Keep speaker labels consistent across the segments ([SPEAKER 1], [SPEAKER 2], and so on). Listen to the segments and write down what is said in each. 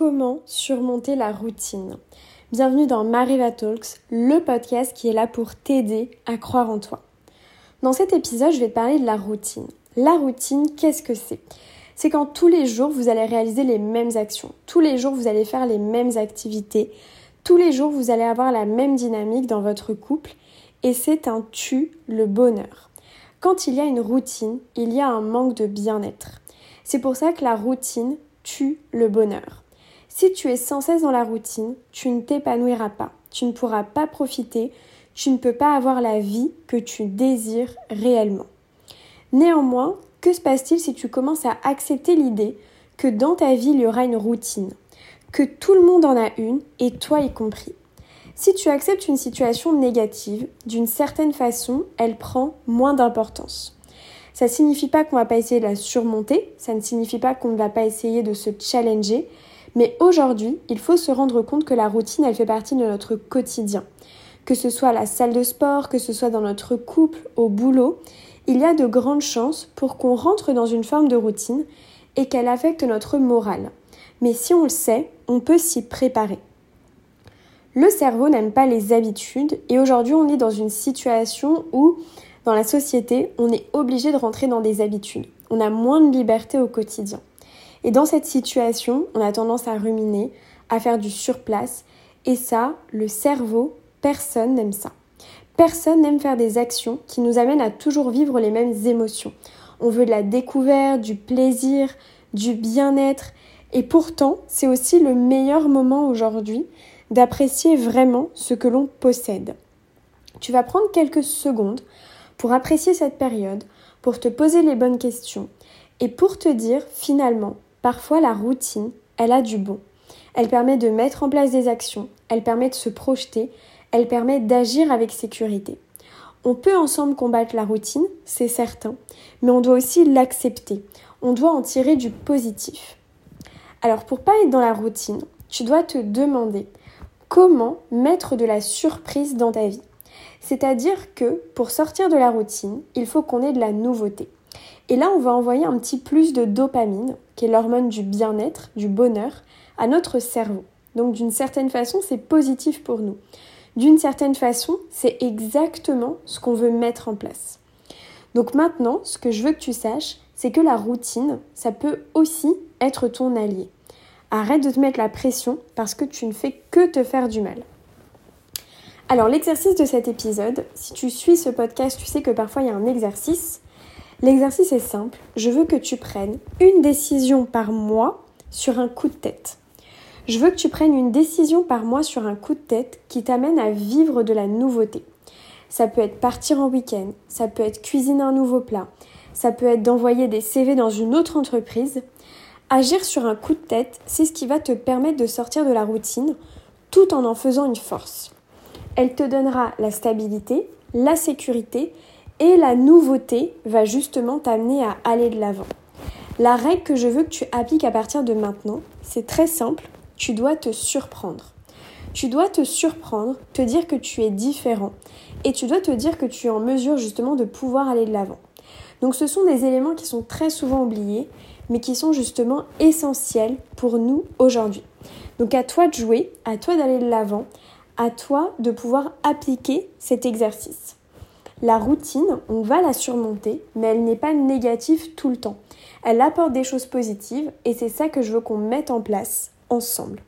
[SPEAKER 1] Comment surmonter la routine Bienvenue dans Mariva Talks, le podcast qui est là pour t'aider à croire en toi. Dans cet épisode, je vais te parler de la routine. La routine, qu'est-ce que c'est? C'est quand tous les jours, vous allez réaliser les mêmes actions. Tous les jours, vous allez faire les mêmes activités. Tous les jours, vous allez avoir la même dynamique dans votre couple. Et c'est un tu le bonheur. Quand il y a une routine, il y a un manque de bien-être. C'est pour ça que la routine tue le bonheur. Si tu es sans cesse dans la routine, tu ne t'épanouiras pas, tu ne pourras pas profiter, tu ne peux pas avoir la vie que tu désires réellement. Néanmoins, que se passe-t-il si tu commences à accepter l'idée que dans ta vie il y aura une routine, que tout le monde en a une et toi y compris? Si tu acceptes une situation négative, d'une certaine façon, elle prend moins d'importance. Ça ne signifie pas qu'on ne va pas essayer de la surmonter, ça ne signifie pas qu'on ne va pas essayer de se challenger, mais aujourd'hui, il faut se rendre compte que la routine, elle fait partie de notre quotidien. Que ce soit à la salle de sport, que ce soit dans notre couple, au boulot, il y a de grandes chances pour qu'on rentre dans une forme de routine et qu'elle affecte notre morale. Mais si on le sait, on peut s'y préparer. Le cerveau n'aime pas les habitudes et aujourd'hui on est dans une situation où dans la société on est obligé de rentrer dans des habitudes. On a moins de liberté au quotidien. Et dans cette situation, on a tendance à ruminer, à faire du surplace. Et ça, le cerveau, personne n'aime ça. Personne n'aime faire des actions qui nous amènent à toujours vivre les mêmes émotions. On veut de la découverte, du plaisir, du bien-être. Et pourtant, c'est aussi le meilleur moment aujourd'hui d'apprécier vraiment ce que l'on possède. Tu vas prendre quelques secondes pour apprécier cette période, pour te poser les bonnes questions et pour te dire finalement Parfois, la routine, elle a du bon. Elle permet de mettre en place des actions, elle permet de se projeter, elle permet d'agir avec sécurité. On peut ensemble combattre la routine, c'est certain, mais on doit aussi l'accepter. On doit en tirer du positif. Alors pour pas être dans la routine, tu dois te demander comment mettre de la surprise dans ta vie. C'est-à-dire que pour sortir de la routine, il faut qu'on ait de la nouveauté. Et là, on va envoyer un petit plus de dopamine, qui est l'hormone du bien-être, du bonheur, à notre cerveau. Donc d'une certaine façon, c'est positif pour nous. D'une certaine façon, c'est exactement ce qu'on veut mettre en place. Donc maintenant, ce que je veux que tu saches, c'est que la routine, ça peut aussi être ton allié. Arrête de te mettre la pression parce que tu ne fais que te faire du mal. Alors l'exercice de cet épisode, si tu suis ce podcast, tu sais que parfois il y a un exercice L'exercice est simple. Je veux que tu prennes une décision par mois sur un coup de tête. Je veux que tu prennes une décision par mois sur un coup de tête qui t'amène à vivre de la nouveauté. Ça peut être partir en week-end, ça peut être cuisiner un nouveau plat, ça peut être d'envoyer des CV dans une autre entreprise. Agir sur un coup de tête, c'est ce qui va te permettre de sortir de la routine tout en en faisant une force. Elle te donnera la stabilité, la sécurité et la nouveauté va justement t'amener à aller de l'avant. La règle que je veux que tu appliques à partir de maintenant, c'est très simple, tu dois te surprendre. Tu dois te surprendre, te dire que tu es différent et tu dois te dire que tu es en mesure justement de pouvoir aller de l'avant. Donc ce sont des éléments qui sont très souvent oubliés mais qui sont justement essentiels pour nous aujourd'hui. Donc à toi de jouer, à toi d'aller de l'avant, à toi de pouvoir appliquer cet exercice. La routine, on va la surmonter, mais elle n'est pas négative tout le temps. Elle apporte des choses positives et c'est ça que je veux qu'on mette en place ensemble.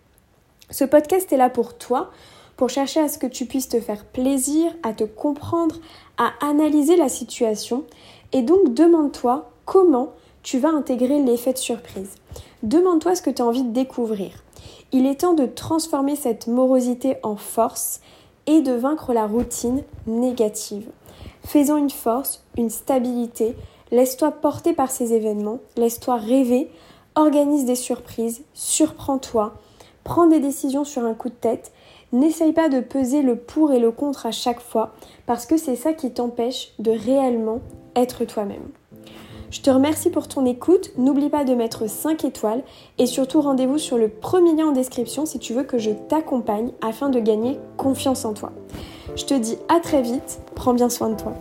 [SPEAKER 1] Ce podcast est là pour toi, pour chercher à ce que tu puisses te faire plaisir, à te comprendre, à analyser la situation et donc demande-toi comment tu vas intégrer l'effet de surprise. Demande-toi ce que tu as envie de découvrir. Il est temps de transformer cette morosité en force et de vaincre la routine négative. Faisons une force, une stabilité, laisse-toi porter par ces événements, laisse-toi rêver, organise des surprises, surprends-toi, prends des décisions sur un coup de tête, n'essaye pas de peser le pour et le contre à chaque fois, parce que c'est ça qui t'empêche de réellement être toi-même. Je te remercie pour ton écoute, n'oublie pas de mettre 5 étoiles et surtout rendez-vous sur le premier lien en description si tu veux que je t'accompagne afin de gagner confiance en toi. Je te dis à très vite, prends bien soin de toi.